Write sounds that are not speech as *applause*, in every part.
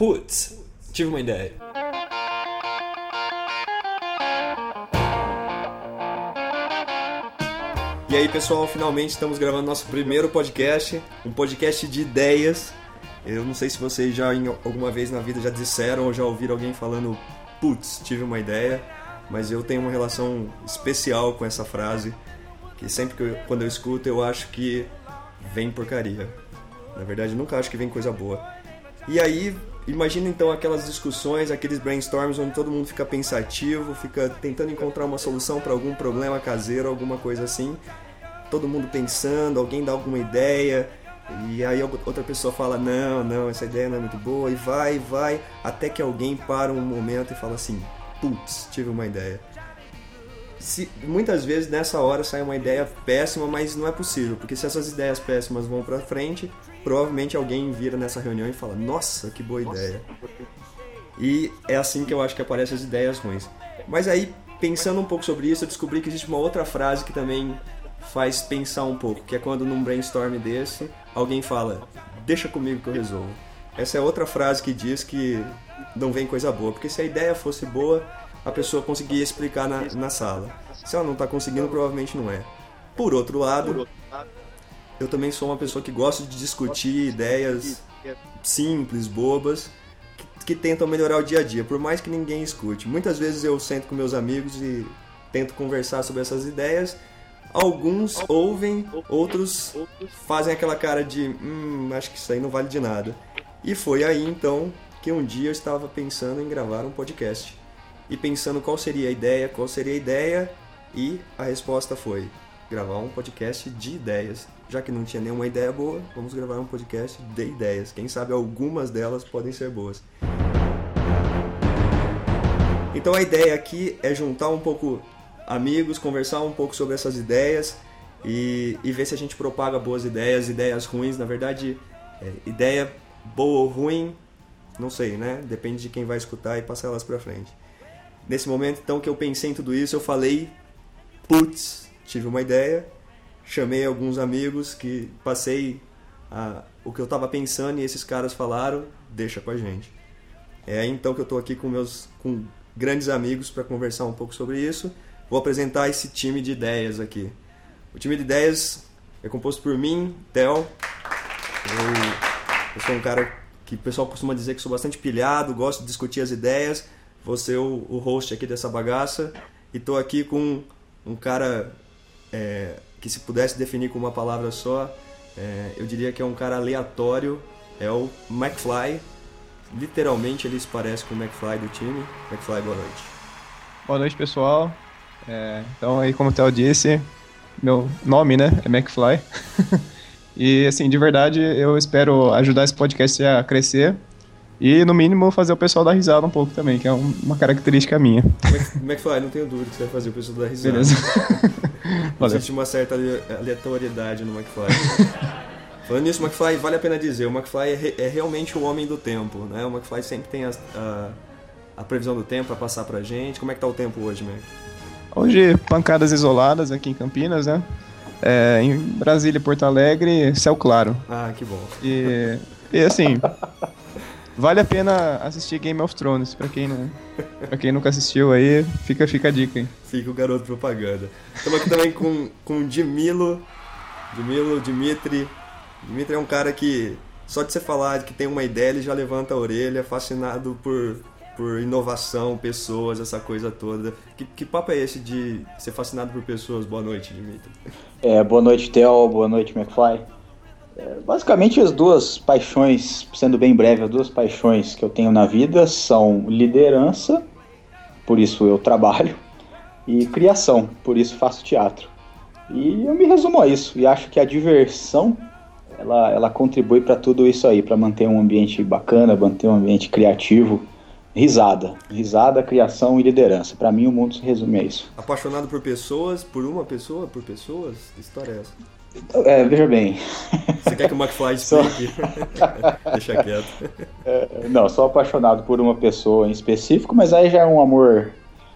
Putz, tive uma ideia. E aí, pessoal, finalmente estamos gravando nosso primeiro podcast, um podcast de ideias. Eu não sei se vocês já em alguma vez na vida já disseram ou já ouviram alguém falando, putz, tive uma ideia, mas eu tenho uma relação especial com essa frase, que sempre que eu, quando eu escuto eu acho que vem porcaria. Na verdade, nunca acho que vem coisa boa. E aí, imagina então aquelas discussões, aqueles brainstorms onde todo mundo fica pensativo, fica tentando encontrar uma solução para algum problema caseiro, alguma coisa assim. Todo mundo pensando, alguém dá alguma ideia, e aí outra pessoa fala: "Não, não, essa ideia não é muito boa", e vai, vai, até que alguém para um momento e fala assim: "Putz, tive uma ideia". Se, muitas vezes nessa hora sai uma ideia péssima, mas não é possível, porque se essas ideias péssimas vão para frente, provavelmente alguém vira nessa reunião e fala: "Nossa, que boa ideia". E é assim que eu acho que aparecem as ideias ruins. Mas aí, pensando um pouco sobre isso, eu descobri que existe uma outra frase que também faz pensar um pouco, que é quando num brainstorm desse, alguém fala: "Deixa comigo que eu resolvo". Essa é outra frase que diz que não vem coisa boa, porque se a ideia fosse boa, a pessoa conseguia explicar na, na sala. Se ela não está conseguindo, provavelmente não é. Por outro lado, eu também sou uma pessoa que gosta de discutir ideias simples, bobas, que, que tentam melhorar o dia a dia, por mais que ninguém escute. Muitas vezes eu sento com meus amigos e tento conversar sobre essas ideias. Alguns ouvem, outros fazem aquela cara de hum, acho que isso aí não vale de nada. E foi aí então que um dia eu estava pensando em gravar um podcast. E pensando qual seria a ideia, qual seria a ideia, e a resposta foi gravar um podcast de ideias. Já que não tinha nenhuma ideia boa, vamos gravar um podcast de ideias. Quem sabe algumas delas podem ser boas. Então a ideia aqui é juntar um pouco amigos, conversar um pouco sobre essas ideias e, e ver se a gente propaga boas ideias, ideias ruins. Na verdade, é, ideia boa ou ruim, não sei, né? Depende de quem vai escutar e passar elas pra frente. Nesse momento, então, que eu pensei em tudo isso, eu falei, putz, tive uma ideia, chamei alguns amigos que passei a, o que eu estava pensando e esses caras falaram, deixa com a gente. É então que eu estou aqui com meus com grandes amigos para conversar um pouco sobre isso. Vou apresentar esse time de ideias aqui. O time de ideias é composto por mim, Theo. Eu, eu sou um cara que o pessoal costuma dizer que sou bastante pilhado, gosto de discutir as ideias, vou ser o, o host aqui dessa bagaça. E estou aqui com um cara é, que, se pudesse definir com uma palavra só, é, eu diria que é um cara aleatório. É o McFly. Literalmente ele se parece com o McFly do time. McFly, boa noite. Boa noite, pessoal. É, então, aí, como o Theo disse, meu nome, né, é McFly. *laughs* e, assim, de verdade, eu espero ajudar esse podcast a crescer e, no mínimo, fazer o pessoal dar risada um pouco também, que é uma característica minha. McFly, não tenho dúvida que você vai fazer o pessoal dar risada. Beleza. *laughs* Valeu. Existe uma certa aleatoriedade no McFly. *laughs* Falando nisso, o McFly, vale a pena dizer, o McFly é, re é realmente o homem do tempo, né? O McFly sempre tem a, a, a previsão do tempo para passar pra gente. Como é que tá o tempo hoje, Mac? Hoje, pancadas isoladas aqui em Campinas, né? É, em Brasília e Porto Alegre, céu claro. Ah, que bom. E, e assim, *laughs* vale a pena assistir Game of Thrones, pra quem, não, pra quem nunca assistiu aí, fica, fica a dica, hein? Fica o garoto propaganda. Estamos aqui também com, com Dimilo, Dimilo, Dimitri. Dimitri é um cara que, só de você falar que tem uma ideia, ele já levanta a orelha, fascinado por, por inovação, pessoas, essa coisa toda. Que, que papo é esse de ser fascinado por pessoas? Boa noite, Dimitri. É, boa noite, Theo. Boa noite, McFly. É, basicamente, as duas paixões, sendo bem breve, as duas paixões que eu tenho na vida são liderança, por isso eu trabalho, e criação, por isso faço teatro. E eu me resumo a isso, e acho que a diversão ela, ela contribui para tudo isso aí, para manter um ambiente bacana, manter um ambiente criativo Risada. Risada, criação e liderança. Para mim, o mundo se resume a isso. Apaixonado por pessoas, por uma pessoa, por pessoas? Que história é essa? É, veja bem. Você quer que o McFly *laughs* explique? *laughs* Deixa quieto. É, não, sou apaixonado por uma pessoa em específico, mas aí já é um amor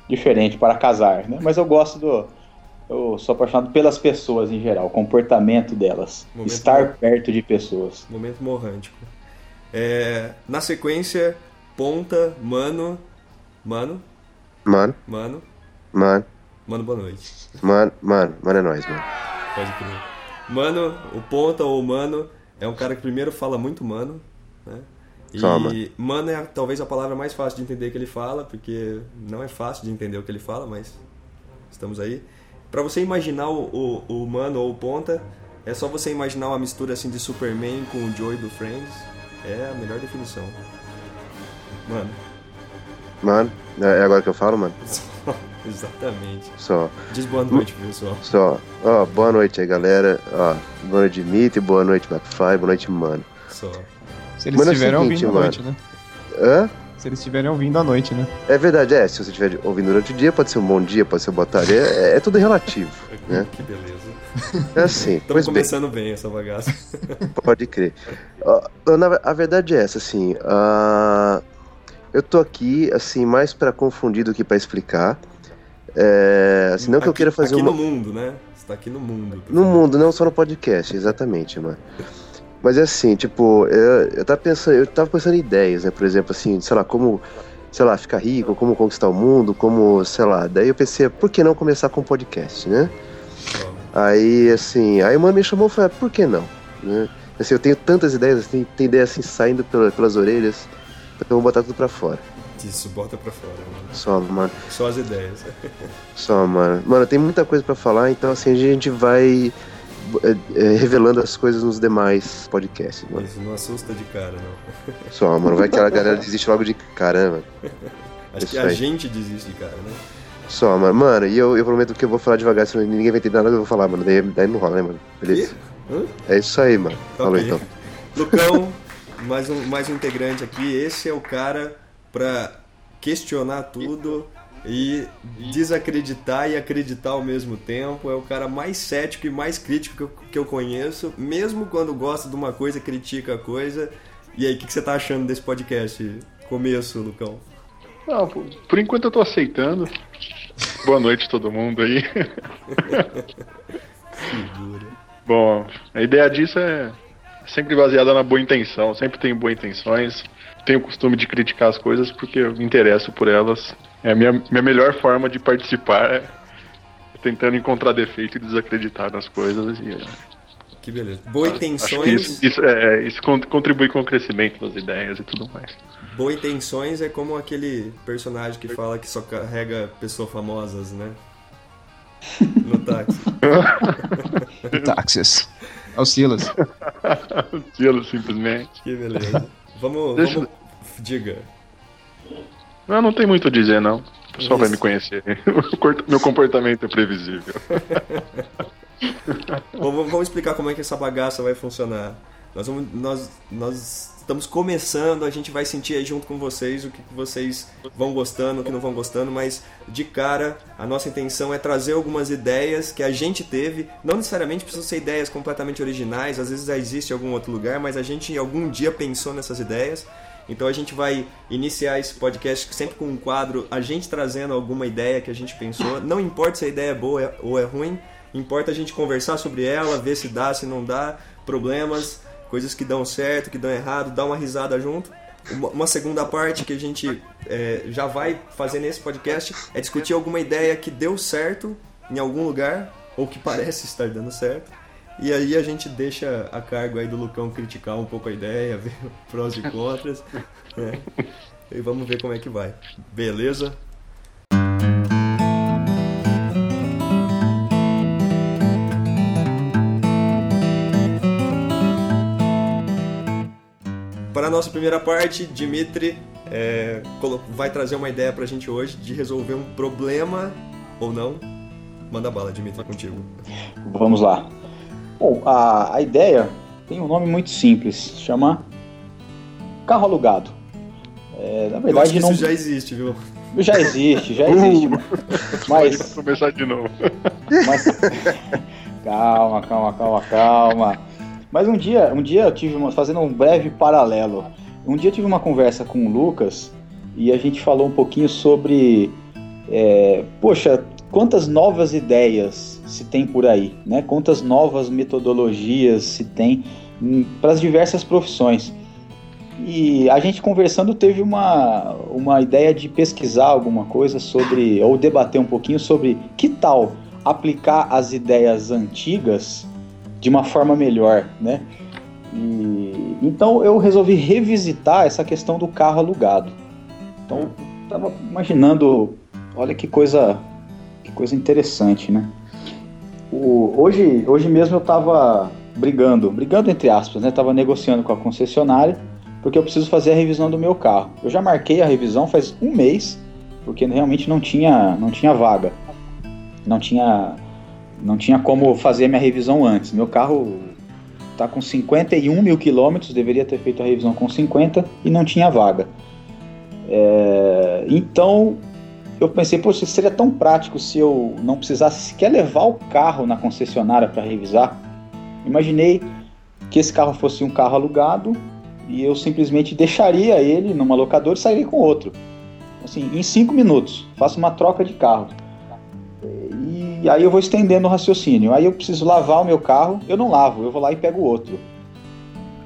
diferente para casar, né? Mas eu gosto do. Eu sou apaixonado pelas pessoas em geral, o comportamento delas, Momento estar perto de pessoas. Momento morrântico. É, na sequência, ponta, mano. Mano. Mano, Mano. mano, Mano, boa noite. mano, mano, mano é nóis, mano. Pode crer. Mano, o ponta ou mano é um cara que primeiro fala muito mano, né? E mano. é talvez a palavra mais fácil de entender que ele fala, porque não é fácil de entender o que ele fala, mas estamos aí. Pra você imaginar o, o, o mano ou o ponta, é só você imaginar uma mistura assim de Superman com o Joey do Friends. É a melhor definição. Mano, Mano, é agora que eu falo, mano? *laughs* exatamente. Só, Diz boa noite, pessoal. só. Ó, boa noite aí, galera. Ó, boa noite, Dimitri, boa noite, McFly, boa noite, mano. Só. Se eles Mano, é estiverem seguinte, ouvindo à mano. noite, né? Hã? Se eles estiverem ouvindo à noite, né? É verdade, é. Se você estiver ouvindo durante o dia, pode ser um bom dia, pode ser boa tarde. É, é tudo relativo, *laughs* né? Que beleza. É assim. Estamos pois bem. começando bem essa bagaça. Pode crer. Na- a verdade é essa, assim. ah, eu tô aqui, assim, mais pra confundir do que pra explicar. É, assim, não que eu Aqui- queira fazer aqui uma. no mundo, né? Você tá aqui no mundo. No mundo, não só no podcast, exatamente, mano. Mas é assim, tipo, eu, eu tava pensando, eu tava pensando em ideias, né? Por exemplo, assim, sei lá, como, sei lá, ficar rico, como conquistar o mundo, como, sei lá. Daí eu pensei, por que não começar com um podcast, né? Aí, assim, aí mano me chamou e falou, ah, por que não? Né? Assim, eu tenho tantas ideias, assim, tem ideias assim saindo pela- pelas orelhas, então eu vou botar tudo pra fora. Isso, bota pra fora, mano. Só, mano, Só as ideias. *laughs* só, mano. Mano, tem muita coisa pra falar, então assim, a gente vai é, é, revelando as coisas nos demais podcasts, mano. Isso não assusta de cara, não. *laughs* Só, mano, vai que a galera desiste logo de caramba. *laughs* Acho Isso que a aí. gente desiste de cara, né? Só, mano. Mano, e eu, eu prometo que eu vou falar devagar, senão ninguém vai entender nada que eu vou falar, mano. Daí, daí não rola, né, mano? Beleza? É isso aí, mano. Tá Falou então. Lucão, mais um, mais um integrante aqui. Esse é o cara pra questionar tudo e desacreditar e acreditar ao mesmo tempo. É o cara mais cético e mais crítico que eu, que eu conheço. Mesmo quando gosta de uma coisa, critica a coisa. E aí, o que, que você tá achando desse podcast? Começo, Lucão. Não, por, por enquanto eu tô aceitando. Boa noite todo mundo aí. *laughs* Bom, a ideia disso é sempre baseada na boa intenção. Sempre tenho boas intenções. Tenho o costume de criticar as coisas porque eu me interesso por elas. É a minha, minha melhor forma de participar é tentando encontrar defeito e desacreditar nas coisas. E, é, Que beleza. Boa intenções. isso, isso, é, isso con- contribui com o crescimento das ideias e tudo mais. Boa intenções é como aquele personagem que fala que só carrega pessoas famosas, né? *laughs* No táxi. Táxis. É o Silas. *laughs* Selo, simplesmente. Que beleza. Vamos. Deixa- vamos... Diga. Não, não tem muito a dizer, não. O pessoal vai me conhecer. *laughs* O Meu comportamento é previsível. Bom, *laughs* vamos vamos explicar como é que essa bagaça vai funcionar. Nós, vamos, nós, nós estamos começando, a gente vai sentir aí junto com vocês o que vocês vão gostando, o que não vão gostando, mas de cara a nossa intenção é trazer algumas ideias que a gente teve. Não necessariamente precisam ser ideias completamente originais, às vezes já existe em algum outro lugar, mas a gente algum dia pensou nessas ideias. Então a gente vai iniciar esse podcast sempre com um quadro, a gente trazendo alguma ideia que a gente pensou. Não importa se a ideia é boa ou é ruim, importa a gente conversar sobre ela, ver se dá, se não dá, problemas, coisas que dão certo, que dão errado, dar uma risada junto. Uma, uma segunda parte que a gente é, já vai fazer nesse podcast é discutir alguma ideia que deu certo em algum lugar, ou que parece estar dando certo. E aí a gente deixa a cargo aí do Lucão criticar um pouco a ideia, *laughs* ver prós e contras. né? E vamos ver como é que vai. Beleza? Para a nossa primeira parte, Dimitri é, vai trazer uma ideia pra gente hoje de resolver um problema ou não. Manda bala, Dimitri, é contigo. Vamos lá. Bom, a, a ideia tem um nome muito simples, chama carro alugado. É, na Eu acho verdade que não isso já existe, viu? já existe, já existe. Pode *laughs* Mas, começar de novo. mas *laughs* *laughs* calma, calma, calma, calma. Mas um dia, um dia eu tive uma, fazendo um breve paralelo. Um dia eu tive uma conversa com o Lucas e a gente falou um pouquinho sobre, é, poxa, quantas novas ideias se tem por aí, né? Quantas novas metodologias se tem para as diversas profissões. E a gente conversando teve uma, uma ideia de pesquisar alguma coisa sobre, ou debater um pouquinho sobre que tal aplicar as ideias antigas de uma forma melhor, né? E, então eu resolvi revisitar essa questão do carro alugado. Então, estava imaginando, olha que coisa, que coisa interessante, né? O, hoje, hoje mesmo eu estava brigando, brigando entre aspas, né? Tava negociando com a concessionária porque eu preciso fazer a revisão do meu carro. Eu já marquei a revisão faz um mês, porque realmente não tinha, não tinha vaga, não tinha, não tinha como fazer minha revisão antes. Meu carro está com 51 mil quilômetros, deveria ter feito a revisão com 50 e não tinha vaga. É, então eu pensei, poxa, seria tão prático se eu não precisasse sequer levar o carro na concessionária para revisar. Imaginei que esse carro fosse um carro alugado e eu simplesmente deixaria ele numa locadora e sairia com outro. Assim, em cinco minutos, faço uma troca de carro. E aí eu vou estendendo o raciocínio. Aí eu preciso lavar o meu carro, eu não lavo, eu vou lá e pego outro.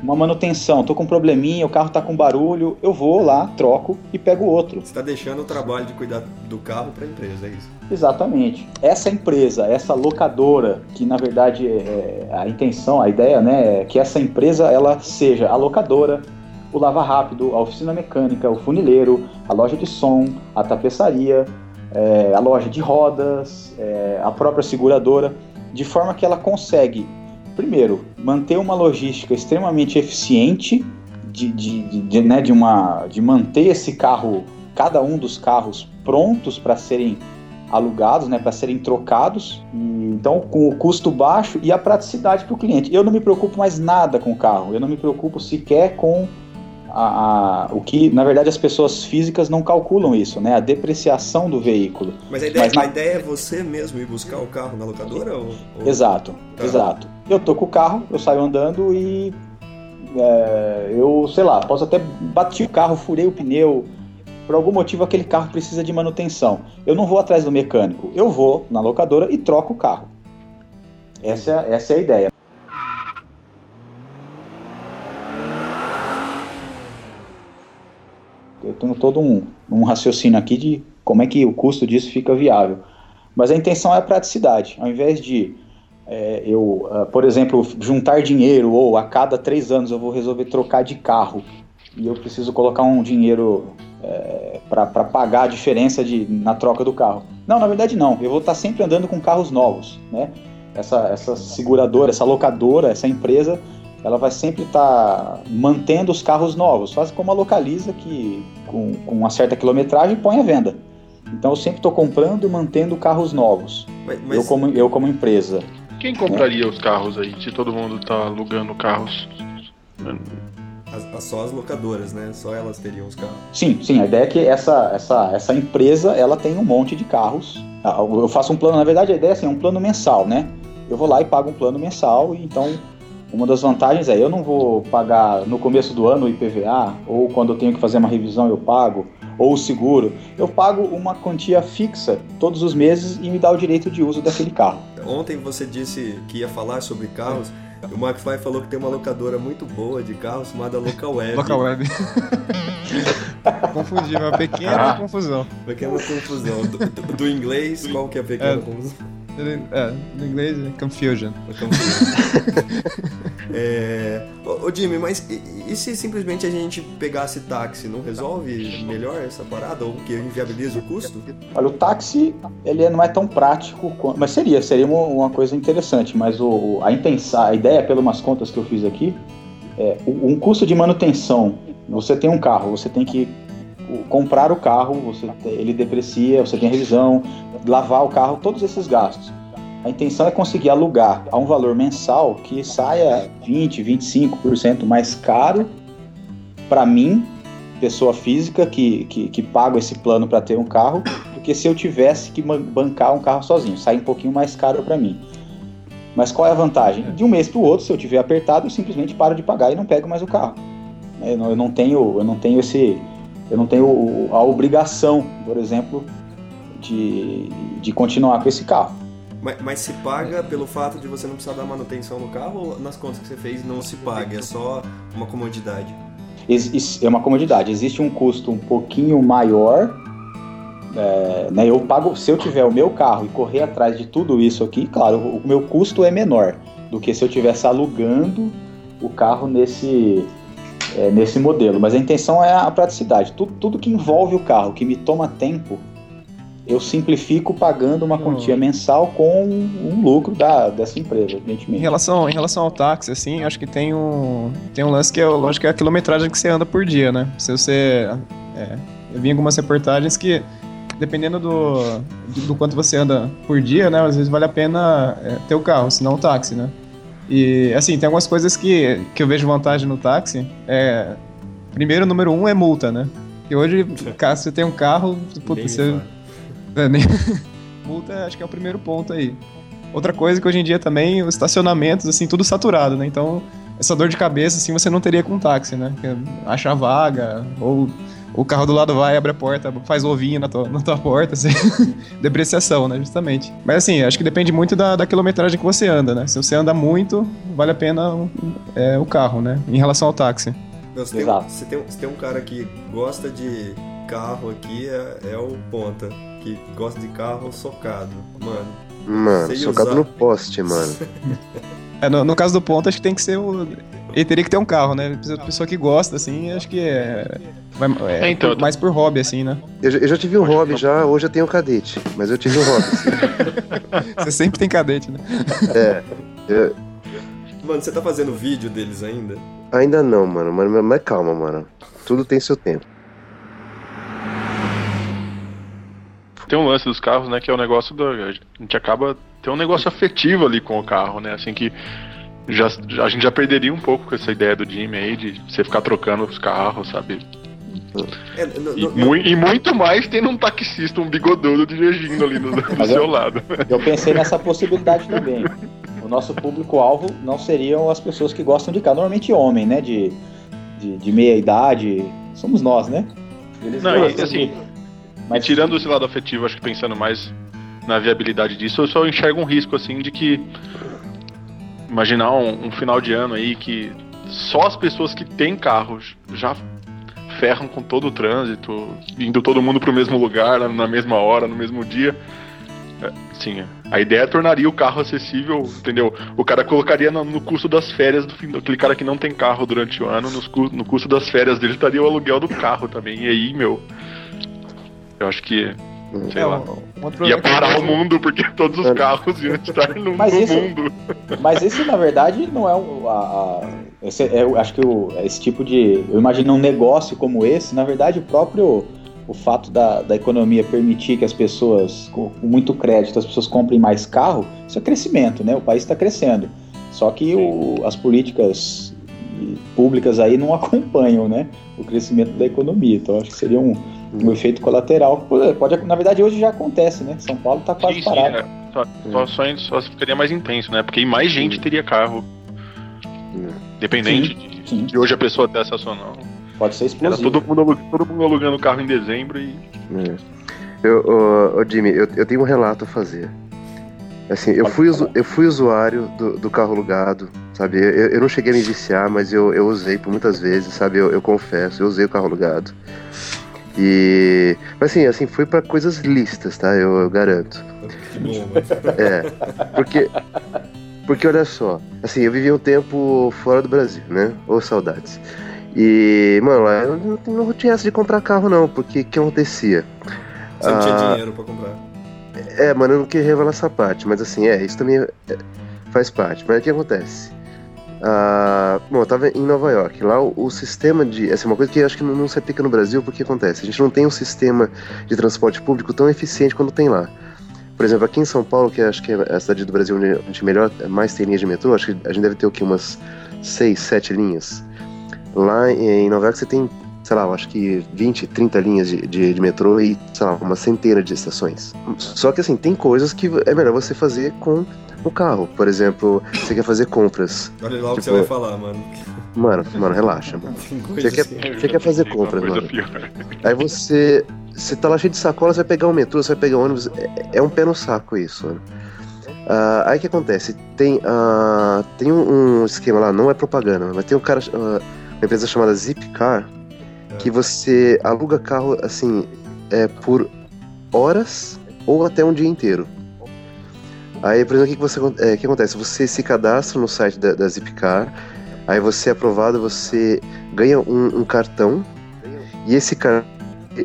Uma manutenção, tô com um probleminha, o carro tá com barulho, eu vou lá, troco e pego outro. Você está deixando o trabalho de cuidar do carro para a empresa, é isso? Exatamente. Essa empresa, essa locadora, que na verdade é a intenção, a ideia, né, é que essa empresa ela seja a locadora, o lava rápido, a oficina mecânica, o funileiro, a loja de som, a tapeçaria, é, a loja de rodas, é, a própria seguradora, de forma que ela consegue, primeiro, manter uma logística extremamente eficiente de, de, de, de, né, de, uma, de manter esse carro, cada um dos carros prontos para serem alugados, né, para serem trocados. Então, com o custo baixo e a praticidade para o cliente. Eu não me preocupo mais nada com o carro. Eu não me preocupo sequer com a, a, o que, na verdade, as pessoas físicas não calculam isso, né? A depreciação do veículo. Mas a ideia, Mas, a ideia é você mesmo ir buscar o carro na locadora? Ou, ou... Exato, tá. exato. Eu tô com o carro, eu saio andando e é, eu, sei lá, posso até bater o carro, furei o pneu, por algum motivo aquele carro precisa de manutenção. Eu não vou atrás do mecânico, eu vou na locadora e troco o carro. Essa, essa é a ideia. Eu tenho todo um, um raciocínio aqui de como é que o custo disso fica viável. Mas a intenção é a praticidade. Ao invés de é, eu, uh, por exemplo, juntar dinheiro ou a cada três anos eu vou resolver trocar de carro e eu preciso colocar um dinheiro é, para pagar a diferença de, na troca do carro. Não, na verdade não. Eu vou estar sempre andando com carros novos, né? Essa, essa seguradora, essa locadora, essa empresa, ela vai sempre estar mantendo os carros novos. Faz como a Localiza, que com, com uma certa quilometragem põe à venda. Então eu sempre estou comprando e mantendo carros novos. Mas, mas... Eu, como, eu como empresa. Quem compraria é. os carros aí, se todo mundo está alugando carros? As, só as locadoras, né? Só elas teriam os carros. Sim, sim. A ideia é que essa, essa, essa empresa ela tem um monte de carros. Ah, eu faço um plano, na verdade a ideia é assim, é um plano mensal, né? Eu vou lá e pago um plano mensal e então uma das vantagens é eu não vou pagar no começo do ano o IPVA ou quando eu tenho que fazer uma revisão eu pago ou o seguro. Eu pago uma quantia fixa todos os meses e me dá o direito de uso daquele carro. Ontem você disse que ia falar sobre carros. O McFly falou que tem uma locadora muito boa de carros chamada Local Web. Local Web. *laughs* Confundi, uma pequena ah. confusão. Pequena confusão. Do, do, do, inglês, qual que é a pequena é, confusão? É, no inglês é confusion. *laughs* é, ô, ô, Jimmy, mas e, e, se simplesmente a gente pegasse táxi, não resolve melhor essa parada? Ou que inviabiliza o custo? Olha, o táxi, ele não é tão prático, mas seria, seria uma, coisa interessante, mas o, a intenção, a ideia, pelas contas que eu fiz aqui, é um custo de manutenção. Você tem um carro, você tem que comprar o carro, você, ele deprecia, você tem revisão, lavar o carro, todos esses gastos. A intenção é conseguir alugar a um valor mensal que saia 20, 25% mais caro para mim, pessoa física que, que, que pago esse plano para ter um carro, do que se eu tivesse que bancar um carro sozinho. Sai um pouquinho mais caro para mim. Mas qual é a vantagem? De um mês para o outro, se eu tiver apertado, eu simplesmente paro de pagar e não pego mais o carro. Não, eu não tenho, eu não tenho esse, eu não tenho a obrigação, por exemplo, de, de continuar com esse carro. Mas, mas, se paga pelo fato de você não precisar dar manutenção no carro ou nas contas que você fez não se paga? É só uma comodidade? é uma comodidade. Existe um custo um pouquinho maior. É, né, eu pago, se eu tiver o meu carro e correr atrás de tudo isso aqui, claro, o, meu custo é menor do que se eu tivesse alugando o carro nesse, é, nesse modelo. Mas a intenção é a praticidade. Tudo, tudo que envolve o carro, que me toma tempo, eu simplifico pagando uma quantia uhum. mensal com um lucro da, dessa empresa, evidentemente. Em relação, em relação ao táxi, assim, acho que tem um, tem um lance que é, lógico, é a quilometragem que você anda por dia, né? Se você... É, eu vi algumas reportagens que dependendo do, do quanto você anda por dia, né? Às vezes vale a pena é, ter o carro, senão o táxi, né? E, assim, tem algumas coisas que, que eu vejo vantagem no táxi. É, primeiro, número um é multa, né? E hoje, caso você tem um carro, puta, você... É, nem... *laughs* multa, acho que é o primeiro ponto aí. Outra coisa que hoje em dia também, os estacionamentos, assim, tudo saturado, né? Então, essa dor de cabeça, assim, você não teria com táxi, né? Achar vaga, ou o carro do lado vai, abre a porta, faz ovinho na tua, na tua porta, assim. *laughs* depreciação, né, justamente. Mas assim, acho que depende muito da, da, quilometragem que você anda, né? Se você anda muito, vale a pena é, o carro, né? Em relação ao táxi. Você tem, você, tem, você tem um cara que gosta de carro aqui, é, é o Ponta, que gosta de carro socado. Mano, Mano, socado usar... no poste, mano. *laughs* é, no, no, caso do ponto, acho que tem que ser o. Ele teria que ter um carro, né? Pessoa que gosta, assim, acho que é. Vai, é, é então, mais por hobby, assim, né? Eu, eu já tive um hobby já, hoje eu tenho um cadete, mas eu tive um hobby. Assim. *laughs* você sempre tem cadete, né? É. Eu... Mano, você tá fazendo vídeo deles ainda? Ainda não, mano, mas, mas calma, mano. Tudo tem seu tempo. Tem um lance dos carros, né, que é o negócio do. A gente acaba. Tem um negócio afetivo ali com o carro, né? Assim que já, a gente já perderia um pouco com essa ideia do Jimmy aí de você ficar trocando os carros, sabe? É, no, no, e, e, muito mais tendo um taxista, um bigodudo dirigindo ali do, do seu eu, lado. Eu pensei nessa possibilidade também. O nosso público-alvo não seriam as pessoas que gostam de carro. Normalmente homem, né? De, de, de meia idade. Somos nós, né? Eles não, e, assim, mas... tirando esse lado afetivo, acho que pensando mais na viabilidade disso, eu só enxergo um risco, assim, de que imaginar um, um, final de ano aí que só as pessoas que têm carros já ferram com todo o trânsito, indo todo mundo para o mesmo lugar, na mesma hora, no mesmo dia. É, sim, a ideia tornaria o carro acessível, entendeu? O cara colocaria no, no custo das férias do fim, aquele cara que não tem carro durante o ano, nos, no custo das férias dele estaria o aluguel do carro também. E aí, meu, eu acho que Sei é, lá. Um Ia parar o mundo porque todos os é. carros iam estar no, mas no isso, mundo. Mas esse, na verdade, não é o. A, a, esse, é, eu acho que o, esse tipo de. Eu imagino um negócio como esse, na verdade, o próprio. O fato da, da economia permitir que as pessoas, com, muito crédito, as pessoas comprem mais carro, isso é crescimento, né? O país está crescendo. Só que o, as políticas públicas aí não *laughs* acompanham, né? O crescimento da economia. Então, acho que seria um um efeito colateral. Pode, na verdade, hoje já acontece, né? São Paulo está quase sim, sim, parado. É. Só, só, só, só, ficaria mais intenso, né? Porque mais gente teria carro. Dependente sim, de, sim. de, hoje a pessoa ter acesso ou não. Pode ser explosivo. Era todo mundo, todo mundo alugando carro em dezembro e. É. Eu, ô, ô, Jimmy, eu, eu tenho um relato a fazer. Assim, eu fui, eu fui usuário do, do carro alugado, sabe? Eu, eu, não cheguei a me viciar, mas eu, eu usei por muitas vezes, sabe? Eu, eu confesso, eu usei o carro alugado. E. Mas assim, assim, foi para coisas listas, tá? Eu, eu garanto. É. Porque. Porque olha só, assim, eu vivi um tempo fora do Brasil, né? Ou saudades. E, mano, lá eu não, não tinha essa de comprar carro, não, porque o que acontecia? Você não tinha ah, dinheiro pra comprar. É, mano, eu não queria revelar essa parte, mas assim, é, isso também é, faz parte. Mas o que acontece? Uh, bom, eu tava em Nova York. Lá o, o sistema de. Essa é uma coisa que acho que não, não se aplica no Brasil, porque acontece. A gente não tem um sistema de transporte público tão eficiente quanto tem lá. Por exemplo, aqui em São Paulo, que acho que é a cidade do Brasil onde a gente melhor, mais tem linhas de metrô, acho que a gente deve ter o quê? Umas 6, 7 linhas. Lá em Nova York você tem, sei lá, acho que 20, 30 linhas de, de, de metrô e, sei lá, uma centena de estações. Só que assim, tem coisas que é melhor você fazer com o carro. Por exemplo, você quer fazer compras. Olha lá o que você tipo, vai falar, mano. Mano, mano, relaxa, mano. Você quer, assim. você quer fazer compras, mano. Aí você. Você tá lá cheio de sacola, você vai pegar um metrô, você vai pegar um ônibus. É, é um pé no saco isso, mano. Uh, aí o que acontece? Tem, uh, tem um, um, esquema lá, não é propaganda, mas tem um cara. Uh, uma empresa chamada Zipcar, que você aluga carro assim é, por horas ou até um dia inteiro. Aí, por exemplo, o que, você, é, que acontece? Você se cadastra no site da, da Zipcar, aí você é aprovado, você ganha um, um cartão e esse cartão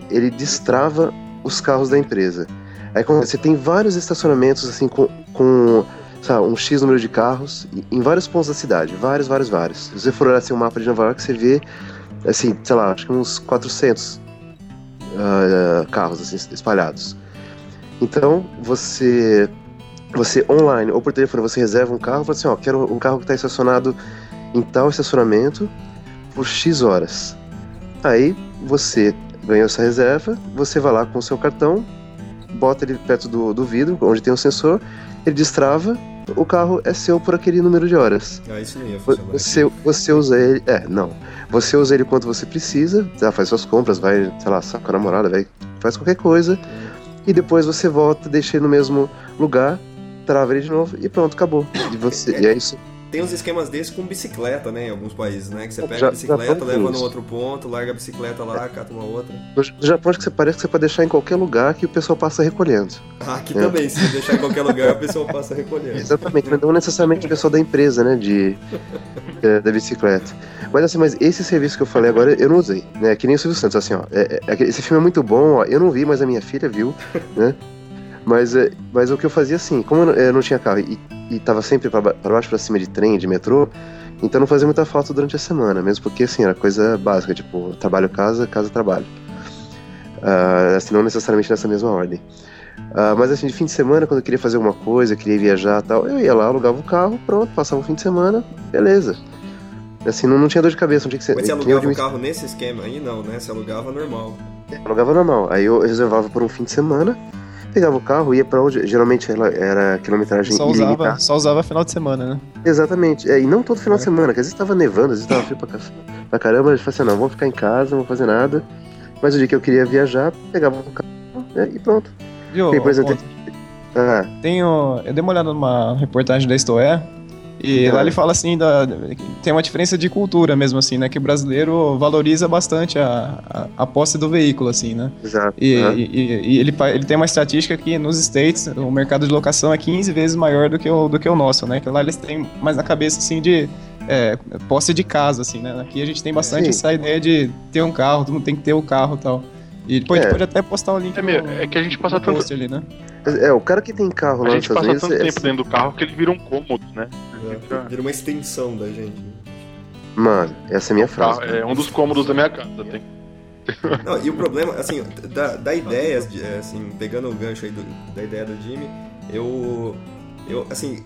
ele destrava os carros da empresa. Aí você tem vários estacionamentos assim com, com sabe, um X número de carros em vários pontos da cidade, vários, vários, vários. Se você for olhar assim, o mapa de Nova York, você vê assim, sei lá, acho que uns 400 uh, carros assim, espalhados. Então, você você online ou por telefone, você reserva um carro, fala assim, ó, quero um carro que está estacionado em tal estacionamento por X horas. Aí você ganhou essa reserva, você vai lá com o seu cartão, bota ele perto do, do vidro, onde tem um sensor, ele destrava, o carro é seu por aquele número de horas. Ah, isso não ia funcionar. Você, você usa ele. É, não. Você usa ele quanto você precisa, tá, faz suas compras, vai, sei lá, saca com a namorada, vai, faz qualquer coisa. E depois você volta, deixa ele no mesmo lugar, trava ele de novo e pronto, acabou. E, você, e é isso. Tem uns esquemas desses com bicicleta, né? Em alguns países, né? Que você pega a bicicleta, Japão tem leva no outro ponto, larga a bicicleta lá, cata uma outra. No Japão acho que você parece que você pode deixar em qualquer lugar que o pessoal passa recolhendo. Ah, aqui É. também, se deixar em qualquer lugar, a pessoa *laughs* passa recolhendo. Exatamente, mas não necessariamente o pessoal da empresa, né? De, é, da bicicleta. Mas assim, mas esse serviço que eu falei agora eu não usei, né? Que nem o Silvio Santos, assim, ó. é- é- esse filme é muito bom, ó. Eu não vi, mas a minha filha viu, né? *laughs* Mas, é, mas o que eu fazia assim, como eu não, eu não tinha carro e, e tava sempre pra baixo pra cima de trem, de metrô, então não fazia muita falta durante a semana, mesmo porque assim, era coisa básica, tipo, trabalho, casa, casa, trabalho. Ah, assim, não necessariamente nessa mesma ordem. Ah, mas assim, de fim de semana, quando eu queria fazer alguma coisa, queria viajar e tal, eu ia lá, alugava o carro, pronto, passava o fim de semana, beleza. Assim, não, não tinha dor de cabeça, não tinha que ser. Mas você alugava o carro nesse esquema aí? Não, né? Você alugava normal. alugava normal. Aí eu reservava por um fim de semana, pegava o carro, ia pra onde. Geralmente ela era quilometragem Só usava, ilimitada. só usava final de semana, né? Exatamente. É, e não todo final de semana, que às vezes tava nevando, às vezes tava frio pra, pra caramba, gente falava assim, não, vou ficar em casa, não vou fazer nada. Mas o dia que eu queria viajar, pegava o carro né, e pronto. Viu? Tem, por exemplo, Ponto. Ah, Tenho, eu dei uma olhada numa reportagem da Estoé e Ah. lá ele fala assim da tem uma diferença de cultura mesmo assim, né, que o brasileiro valoriza bastante a, a, a posse do veículo assim, né? exato. E, Ah. e- e- e ele, ele tem uma estatística que nos States o mercado de locação é 15 vezes maior do que o, do que o nosso, né? Que lá eles têm mais na cabeça assim de é, posse de casa, assim, né? Aqui a gente tem bastante Sim. essa ideia de ter um carro, todo mundo tem que ter o carro e tal. E depois a gente É. pode até postar o link É, meu, no- é que a gente passa tanto, post ali, né? É, o cara que tem carro a lá nos gente passa tanto é- tempo dentro do carro que ele vira um cômodo, né? É, vira uma extensão da gente. Mano, essa é a minha frase. Carro é um dos cômodos da minha casa. Tem. Não, e o problema, assim, da, da ideia, de- é, assim, pegando o gancho aí do- da ideia do Jimmy, eu, eu, assim,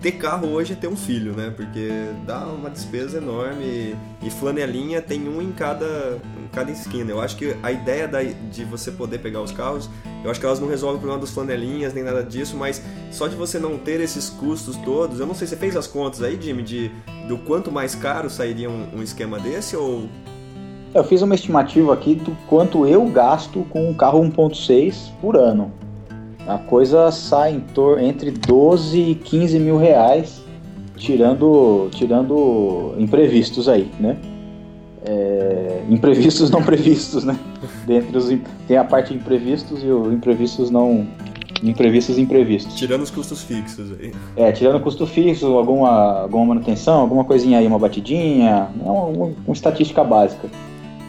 ter carro hoje é ter um filho, né? Porque dá uma despesa enorme e, flanelinha tem um em cada, em cada esquina. Eu acho que a ideia da, de você poder pegar os carros, eu acho que elas não resolvem o problema dos flanelinhas nem nada disso, mas só de você não ter esses custos todos, eu não sei, você fez as contas aí, Jimmy, de do quanto mais caro sairia um, um esquema desse ou... Eu fiz uma estimativa aqui do quanto eu gasto com um carro 1.6 por ano. A coisa sai em tor entre 12 e 15 mil reais, tirando, tirando imprevistos aí, né? É, imprevistos não *laughs* previstos, né? Dentre os, tem a parte de imprevistos e os imprevistos não. Imprevistos imprevistos. Tirando os custos fixos aí. É, tirando custo fixo, alguma, alguma manutenção, alguma coisinha aí, uma batidinha, uma, uma- uma estatística básica.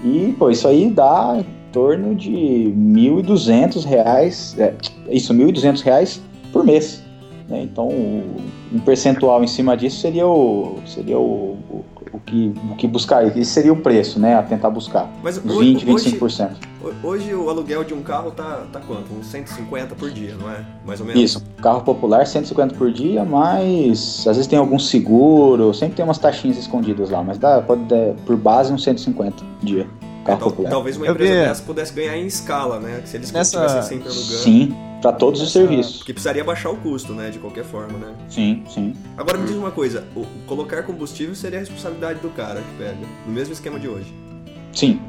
E, pô, isso aí dá torno de 1.200 reais, é, isso, 1.200 reais por mês. né? Então, um percentual em cima disso seria o, seria o, o, o que, o que buscar, esse seria o preço, né, a tentar buscar. Mas Uns hoje, 20, 25%. Hoje, hoje o aluguel de um carro tá, tá quanto? Uns 150 por dia, não é? Mais ou menos? Isso, carro popular 150 por dia, mas às vezes tem algum seguro, sempre tem umas taxinhas escondidas lá, mas dá, pode dar por base uns 150 dia, É, carro tal- popular. talvez uma empresa dessa pudesse ganhar em escala, né? Se eles Nessa- estivessem sempre alugando. Sim, para todos os serviços. Porque precisaria baixar o custo, né? De qualquer forma, né? Sim, sim. Agora me diz uma coisa: o- colocar combustível seria a responsabilidade do cara que pega. No mesmo esquema de hoje. Sim,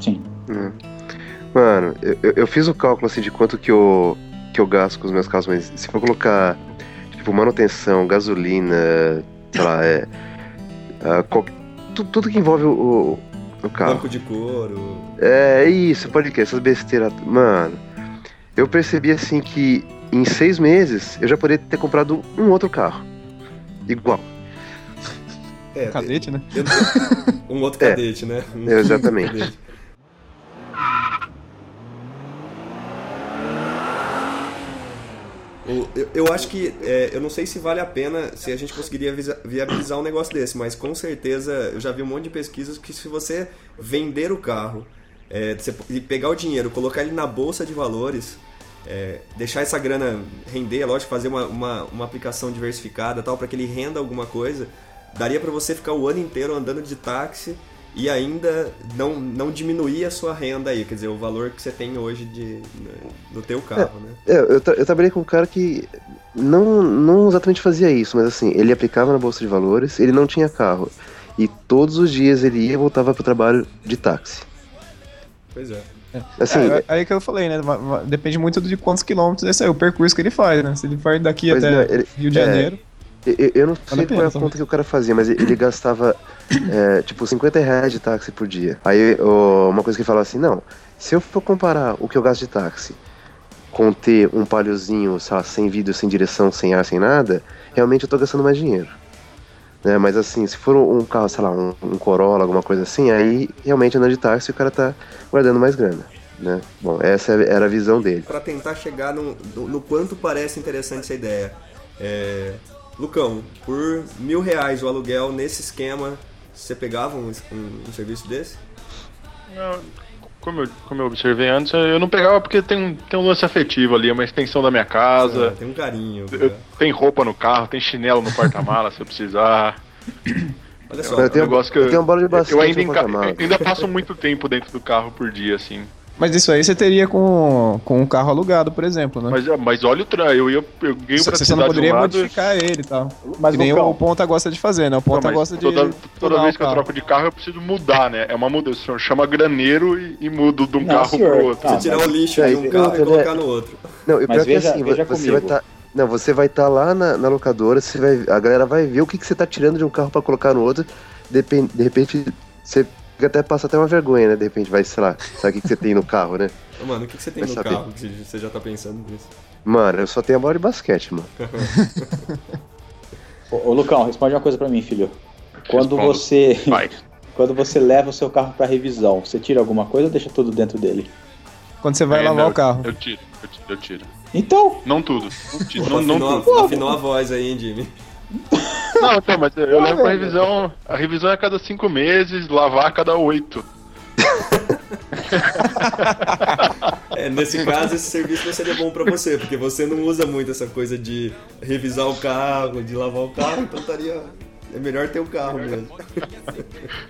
sim. Hum. Mano, eu, eu- fiz o cálculo assim de quanto que eu, que eu gasto com os meus carros, mas se for colocar tipo manutenção, gasolina, sei lá, é. ah, qual- tudo, tudo que envolve o, o carro. Banco de couro. É isso, pode que essas besteiras. Mano, eu percebi assim que em seis meses eu já poderia ter comprado um outro carro. Igual. É, Cadete, né? eu- um outro É. cadete, né? Um Exatamente. cadete. Eu, acho que, é, eu não sei se vale a pena, se a gente conseguiria viabilizar um negócio desse, mas com certeza eu já vi um monte de pesquisas que se você vender o carro é, e pegar o dinheiro, colocar ele na bolsa de valores, é, deixar essa grana render, é lógico, fazer uma, uma, uma aplicação diversificada tal, para que ele renda alguma coisa, daria para você ficar o ano inteiro andando de táxi e ainda não, não diminuir a sua renda aí, quer dizer, o valor que você tem hoje de, no teu carro, né? É, eu, tra- eu trabalhei com um cara que não, não exatamente fazia isso, mas assim, ele aplicava na bolsa de valores, ele não tinha carro. E todos os dias ele ia e voltava pro trabalho de táxi. Pois é. Assim, É, aí que eu falei, né? Depende muito de quantos quilômetros esse é o percurso que ele faz, né? Se ele for daqui até é, ele- Rio de é, Janeiro. Eu, eu- eu não Vale sei qual é a conta que o cara fazia, mas ele gastava *coughs* é, tipo 50 reais de táxi por dia. Aí ó, uma coisa que ele falava assim, não, se eu for comparar o que eu gasto de táxi com ter um paliozinho, sei lá, sem vidro, sem direção, sem ar, sem nada, realmente eu tô gastando mais dinheiro. Né? Mas assim, se for um carro, sei lá, um, um Corolla, alguma coisa assim, aí realmente andando de táxi o cara tá guardando mais grana. Né? Bom, essa era a visão dele. Para tentar chegar no, no, no quanto parece interessante essa ideia. É, Lucão, por mil reais o aluguel nesse esquema, você pegava um, um- um serviço desse? Não, Como eu, como eu observei antes, eu não pegava porque tem um, tem um lance afetivo ali, é uma extensão da minha Ah, casa. tem um carinho. Eu- né? tem roupa no carro, tem chinelo no porta-mala *laughs* se eu precisar. Olha só, Eu tenho- um negócio que eu tenho uma bola de basquete eu ainda, porta-mala. ainda passo muito tempo dentro do carro por dia, assim. Mas isso aí você teria com, com um carro alugado, por exemplo, né? Mas, mas olha o tra... eu, ia, eu ganho Você pra você não poderia de um lado, modificar ele e tal. Mas, que nem Lucão, o Ponta gosta de fazer, né? O Não, Ponta mas gosta de. toda, toda tunar vez o que eu troco de carro eu preciso mudar, né? É uma mudança, chama graneiro e, e mudo de um Não, carro senhor. pro outro. Ah, você tirar o lixo É, de um eu- carro e eu- colocar no outro. Não, e Mas pior que veja- assim, veja você vai comigo. estar. não, você vai estar lá na, na locadora, você vai, a galera vai ver o que, que você tá tirando de um carro pra colocar no outro. Depen- de repente, você até passa até uma vergonha, né? De repente vai, sei lá, sabe o que, que você tem no carro, né? Mano, o que que você tem Vai no saber. carro que você- já tá pensando nisso? Mano, eu só tenho a bola de basquete, mano. *laughs* Ô, ô, Lucão, responde uma coisa pra mim, filho. Quando Respondo. você, *laughs* Vai. quando você leva o seu carro pra revisão, você tira alguma coisa ou deixa tudo dentro dele? Quando você vai É, lavar não, o carro. Eu tiro, eu tiro, eu tiro. Então, Não tudo. Não, tiro, Pô, não, não afinou, tudo. afinou a voz aí, hein, Jimmy? Não, então, mas eu levo pra velho. revisão. A revisão é a cada cinco meses, lavar a cada oito. É, nesse caso, esse serviço não seria bom pra você, porque você não usa muito essa coisa de revisar o carro, de lavar o carro, então estaria. É melhor ter o carro mesmo.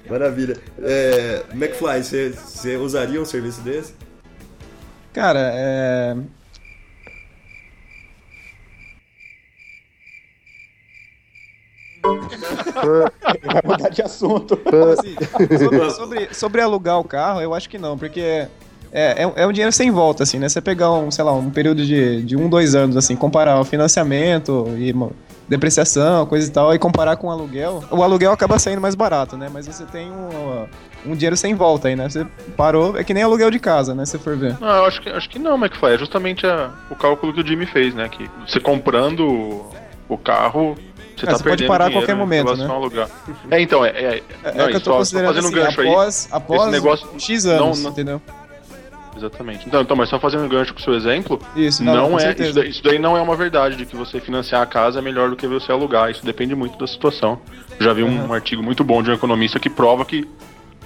Maravilha. É, McFly, você, você usaria um serviço desse? Cara, é. Vai mudar de assunto. Assim, sobre, sobre, sobre alugar o carro, eu acho que não, porque é, é, é um dinheiro sem volta, assim, né? Você pegar um, sei lá, um período de, de um, dois anos, assim, comparar o financiamento e depreciação, coisa e tal, e comparar com o aluguel, o aluguel acaba saindo mais barato, né? Mas você tem um, um dinheiro sem volta aí, né? Você parou, é que nem aluguel de casa, né? Se for ver. Não, eu acho que, acho que não, McFly. É justamente a- o cálculo que o Jimmy fez, né? Que você comprando o carro, você É, tá você pode parar a dinheiro qualquer em momento, né? ao alugar. É, então, é. é, É, não, é que eu tô só- considerando fazendo um assim, gancho aí. após, após esse negócio X anos, não- não- entendeu? Exatamente. Então, então, mas só fazendo um gancho com o seu exemplo, Isso, não, não, é. Isso daí, isso daí não é uma verdade de que você financiar a casa é melhor do que você alugar. Isso depende muito da situação. Já vi um Uhum. artigo muito bom de um economista que prova que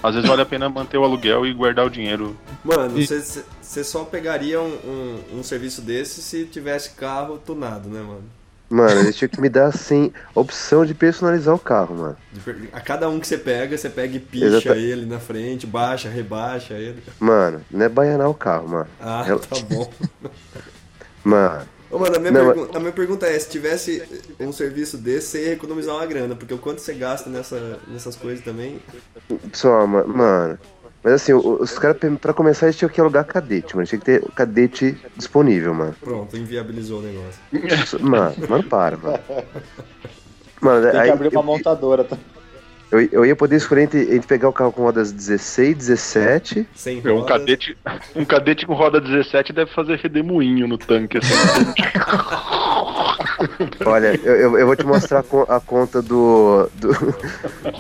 às vezes vale a pena manter o aluguel e guardar o dinheiro. Mano, você você só pegaria um, um, um serviço desse se tivesse carro tunado, né, mano? Mano, eles tinham que me dar, assim, a opção de personalizar o carro, mano. A cada um que você pega, você pega e picha Exata- ele na frente, baixa, rebaixa ele. Mano, não é baianar o carro, mano. Ah, Eu- tá bom. *laughs* Mano, Ô, mano, a minha, Não, pergun- a minha pergunta é, se tivesse um serviço desse, você ia economizar uma grana, porque o quanto você gasta nessa, nessas coisas também... só, ma- mano. Mas assim, os caras, pra começar, eles tinham que alugar cadete, mano. Tinha que ter o cadete disponível, mano. Pronto, inviabilizou o negócio. Mano, mano, para, mano. Mano, Tem que aí, abrir uma eu- montadora. Tá? Eu, eu ia poder escolher entre, entre pegar o carro com rodas 16, 17. Sem Meu, um rodas. cadete, um cadete com roda 17 deve fazer redemoinho no tanque, assim. *laughs* Olha, eu, eu, eu vou te mostrar a con- a conta do, do,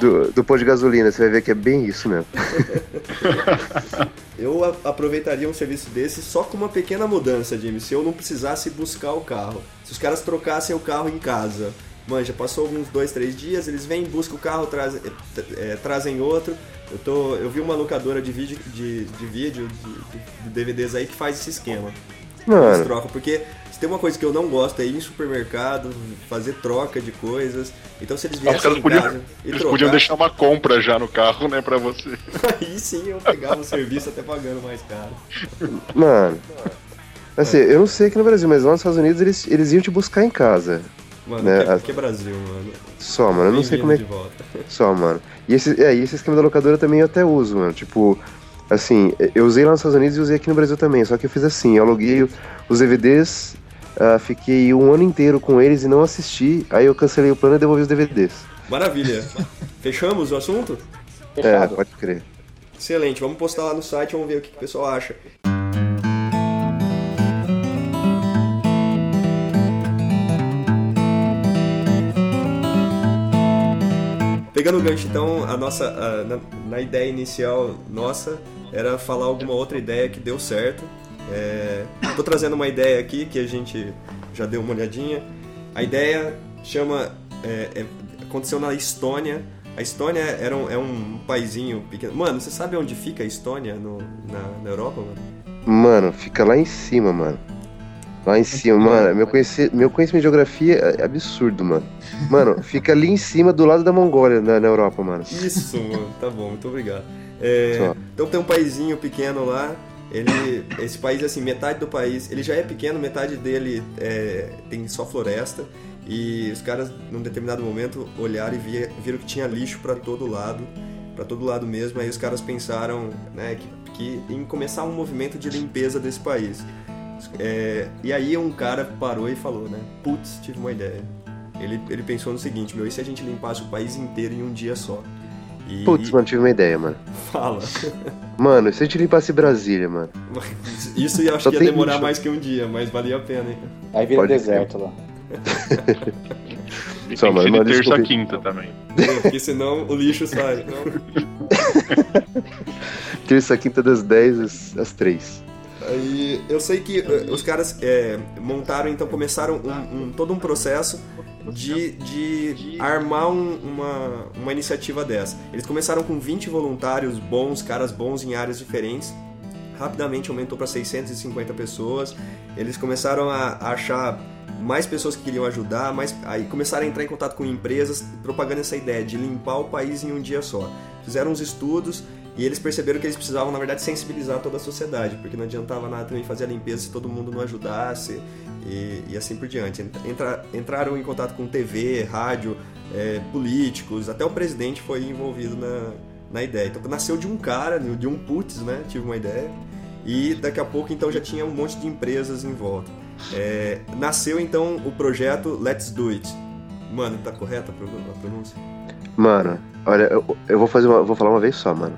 do, do pôr de gasolina. Você vai ver que é bem isso mesmo. *laughs* Eu aproveitaria um serviço desse só com uma pequena mudança, James. Se eu não precisasse buscar o carro. Se os caras trocassem o carro em casa. Manja, passou alguns dois, três dias, eles vêm, buscam o carro, trazem, é, trazem outro. Eu, tô, eu vi uma locadora de vídeo, de, de, vídeo de, de DVDs aí que faz esse esquema. Eles Mano, trocam, porque se tem uma coisa que eu não gosto é ir em supermercado, fazer troca de coisas. Então se eles viessem caras em podiam, casa *laughs* e eles trocar, podiam deixar uma compra já no carro, né, pra você. *laughs* aí sim eu pegava o serviço até pagando mais caro. mano. Assim, eu não sei aqui no Brasil, mas lá nos Estados Unidos eles, eles iam te buscar em casa. Mano, Né, que, que Brasil, mano. Só, mano. Eu não sei como é. *laughs* Só, mano. E esse, é, e esse esquema da locadora também eu até uso, mano. Tipo, assim, eu usei lá nos Estados Unidos e usei aqui no Brasil também. Só que eu fiz assim, eu aluguei os DVDs, ah, fiquei um ano inteiro com eles e não assisti. Aí eu cancelei o plano e devolvi os DVDs. Maravilha. Fechamos o assunto? É, Fechado. pode crer. Excelente. Vamos postar lá no site, vamos ver o que, que o pessoal acha. Pegando o gancho, então, a nossa, a- na, na ideia inicial nossa era falar alguma outra ideia que deu certo. É, tô trazendo uma ideia aqui que a gente já deu uma olhadinha. A ideia chama. é, é, aconteceu na Estônia. A Estônia era um, é um paizinho pequeno. Mano, você sabe onde fica a Estônia no- na, na Europa, mano? Mano, fica lá em cima, mano. Lá em cima, mano. Meu, conheci, meu conhecimento de geografia é absurdo, mano. Mano, *laughs* fica ali em cima do lado da Mongólia, na, na Europa, mano. Isso, mano. Tá bom, muito obrigado. É, então tem um paizinho pequeno lá. Ele, esse país, assim, metade do país, ele já é pequeno, metade dele é, tem só floresta. E os caras, num determinado momento, olharam e via- viram que tinha lixo pra todo lado, pra todo lado mesmo. Aí os caras pensaram, né, que, que em começar um movimento de limpeza desse país. É, e aí um cara parou e falou, né, putz, tive uma ideia. Ele, ele pensou no seguinte, meu, e se a gente limpasse o país inteiro em um dia só? E Putz, mano, tive uma ideia, mano. fala. Mano, e se a gente limpasse Brasília, mano? *laughs* Isso eu acho Só que ia demorar lixo. mais que um dia, mas valia a pena, hein? Aí vira Pode deserto lá. E *laughs* Só, tem que mano, ser de terça a quinta também. Porque *laughs* senão o lixo sai. Terça, quinta das 10 às, às 3. Aí eu sei que eh, os caras eh, montaram, então começaram um, um- todo um processo de, de armar um- uma, uma iniciativa dessa. Eles começaram com 20 voluntários bons, caras bons em áreas diferentes. Rapidamente aumentou para 650 pessoas. Eles começaram a a achar mais pessoas que queriam ajudar, mais, aí começaram a entrar em contato com empresas propagando essa ideia de limpar o país em um dia só. Fizeram uns estudos e eles perceberam que eles precisavam, na verdade, sensibilizar toda a sociedade, porque não adiantava nada também fazer a limpeza se todo mundo não ajudasse e, e assim por diante. Entra- entraram em contato com TV, rádio, eh, políticos, até o presidente foi envolvido na, na ideia. Então nasceu de um cara, de um putz, né? Tive uma ideia. E daqui a pouco então já tinha um monte de empresas em volta. É, nasceu então o projeto Let's Do It. Mano, tá correta a pronúncia? Mano, olha, eu, eu vou fazer uma, vou falar uma vez só, mano.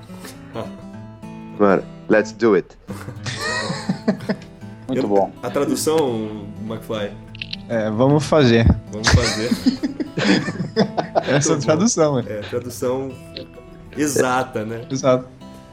Mano, let's do it. *laughs* Muito Eu- bom. A tradução, McFly, É, vamos fazer. vamos fazer. *laughs* Essa é tradução, é. É, tradução exata, né? Exato.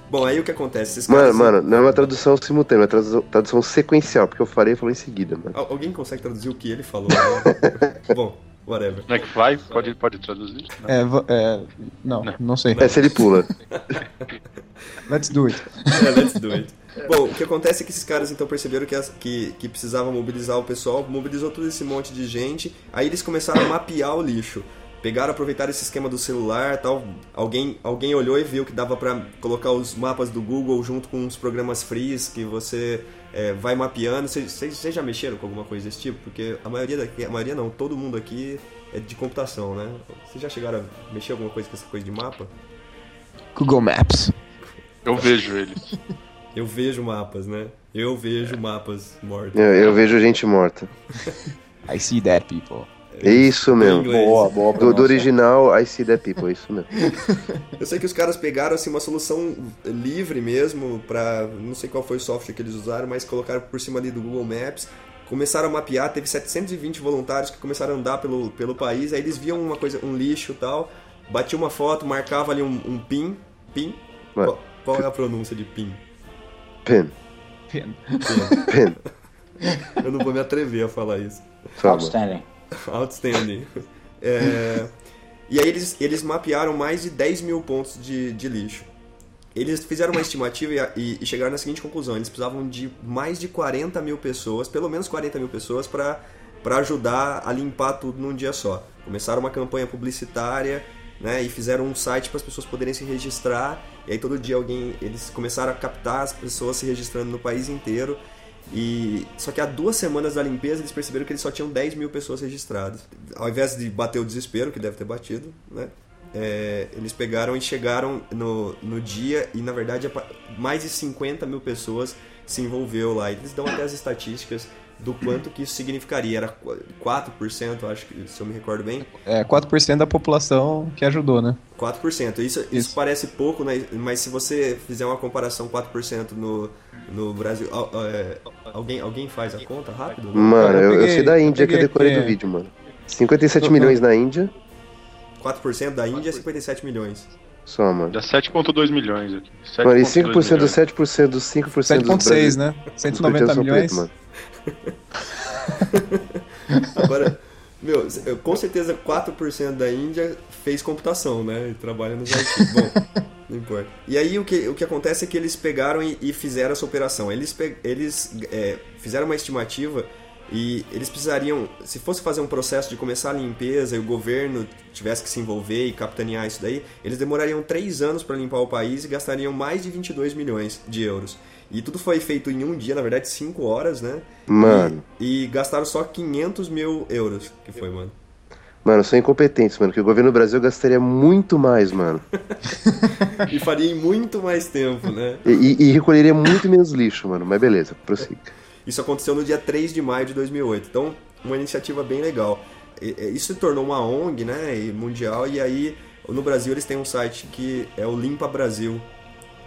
Bom, aí o que acontece? Esses Mano, caras- mano, não é uma tradução simultânea, é uma tradução, tradução sequencial, porque eu falei e falou em seguida, mano. Al- Alguém consegue traduzir o que ele falou? né? *laughs* Bom, whatever. McFly, pode, pode traduzir? Não. É, é, não, não sei. Essa ele pula. *laughs* Let's do it. É, let's do it. Bom, o que acontece é que esses caras então perceberam que, as- que, que precisava mobilizar o pessoal, mobilizou todo esse monte de gente, aí eles começaram a mapear o lixo. Pegaram, aproveitaram esse esquema do celular tal. Alguém, alguém olhou e viu que dava pra colocar os mapas do Google junto com os programas frees que você é, vai mapeando. Vocês já mexeram com alguma coisa desse tipo? Porque a maioria daqui, a maioria não, todo mundo aqui é de computação, né? Vocês já chegaram a mexer alguma coisa com essa coisa de mapa? Google Maps. Eu vejo eles. *laughs* Eu vejo mapas, né? Eu vejo mapas mortos. Eu, eu vejo gente morta. *laughs* I see that, people. Isso do mesmo. Boa, boa. Do, do original I See That People, isso mesmo. *laughs* Eu sei que os caras pegaram assim uma solução livre mesmo para não sei qual foi o software que eles usaram, mas colocaram por cima ali do Google Maps, começaram a mapear, teve 720 voluntários que começaram a andar pelo, pelo país, aí eles viam uma coisa, um lixo e tal, batiam uma foto, marcava ali um, um pin, pin. Ué. Qual, qual é a pronúncia de pin? Pen, Pena. Pin. pen. *laughs* Eu não vou me atrever a falar isso. Fala. Outstanding. *laughs* Outstanding. É, e aí eles, eles mapearam mais de 10 mil pontos de, de lixo. Eles fizeram uma estimativa e, e- chegaram na seguinte conclusão: eles precisavam de mais de 40 mil pessoas, pelo menos 40 mil pessoas, para ajudar a limpar tudo num dia só. Começaram uma campanha publicitária né, e fizeram um site para as pessoas poderem se registrar. E aí todo dia alguém eles começaram a captar as pessoas se registrando no país inteiro. E só que há duas semanas da limpeza eles perceberam que eles só tinham 10 mil pessoas registradas. Ao invés de bater o desespero, que deve ter batido, né? é, eles pegaram e chegaram no, no dia e na verdade mais de 50 mil pessoas se envolveu lá. Eles dão até as estatísticas do quanto que isso significaria. Era qu- 4%, acho que se eu me recordo bem. É, 4% da população que ajudou, né? 4%. Isso, isso. Isso. parece pouco, né? mas se você fizer uma comparação 4% no, no Brasil. al- é, alguém, alguém faz a conta rápido? Não? Mano, Eu eu, eu sei da eu Índia que eu decorei aqui, do é. vídeo, mano. 57 Eu- milhões na Índia, 4% da Índia é 57 milhões. só, mano. Dá 7,2 milhões aqui. Mano, e 7,2 5% dos milhões. 7% dos 5% dos 7,6, né? Os 190 são milhões. pretos, mano. *laughs* Agora, meu, eu- com certeza 4% da Índia fez computação, né? E trabalha nos IT. Bom, não importa. E aí o que, o que acontece é que eles pegaram e, e fizeram essa operação. Eles, eles é, fizeram uma estimativa e eles precisariam, se fosse fazer um processo de começar a limpeza e o governo tivesse que se envolver e capitanear isso daí, eles demorariam 3 anos para limpar o país e gastariam mais de 22 milhões de euros. E tudo foi feito em um dia, na verdade 5 horas, né? Mano, E, e gastaram só 500 mil euros, que foi, mano. mano, são incompetentes, mano. Que o governo do Brasil gastaria muito mais, mano. *laughs* E faria em muito mais tempo, né? E, e- e recolheria muito menos lixo, mano. Mas beleza, prossiga. Isso aconteceu no dia 3 de maio de 2008. Então, uma iniciativa bem legal. Isso se tornou uma ONG, né, mundial, e aí no Brasil eles têm um site que é o Limpa Brasil.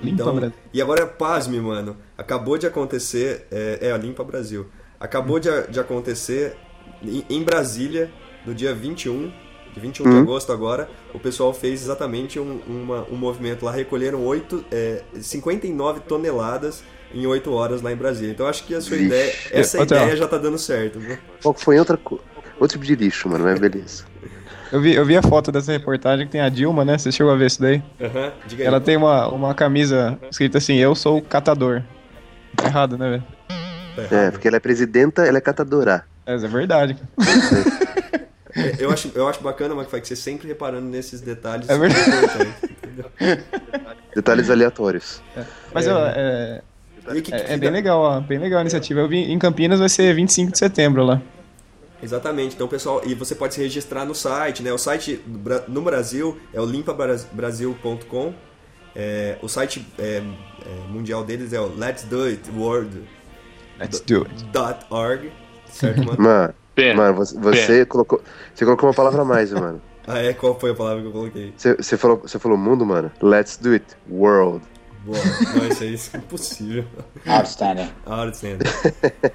Limpa Então, Brasil. E agora, pasme, mano, acabou de acontecer, é, é a Limpa Brasil, acabou de, de acontecer em, em Brasília, no dia 21, de 21 de Hum. agosto agora, o pessoal fez exatamente um, uma- um movimento lá, recolheram 8, é, 59 toneladas em 8 horas lá em Brasília. Então acho que a sua Vixe. ideia, essa Outra. ideia já tá dando certo, viu? Qual que foi outra outro tipo de lixo, mano, mas beleza. Eu vi, eu vi a foto dessa reportagem que tem a Dilma, né? Você chegou a ver isso daí? Aham, diga aí. Ela tem uma, uma camisa escrita assim, eu sou o catador. Tá errado, né, velho? Tá É, porque ela é presidenta, ela é catadora. Mas é verdade. É, Eu acho, eu acho bacana, McFly, que você sempre reparando nesses detalhes. É verdade. importantes, entendeu? Detalhes aleatórios. Mas ó, é, o que que é, é bem legal, ó, bem legal a iniciativa. Eu vi em Campinas vai ser 25 de setembro lá. Exatamente. Então, pessoal, e você pode se registrar no site, né? O site no Brasil é o limpabrasil.com. É, o site é, é, mundial deles é o Let's Do It World. Let's do it. Dot .org, certo, mano? *laughs* Mano, mano você, você colocou. Você colocou uma palavra a mais, mano. ah, é? Qual foi a palavra que eu coloquei? Você, você falou, você falou mundo, mano. Let's do it. World. Boa. Não, isso aí é impossível. Outstanding. Outstanding.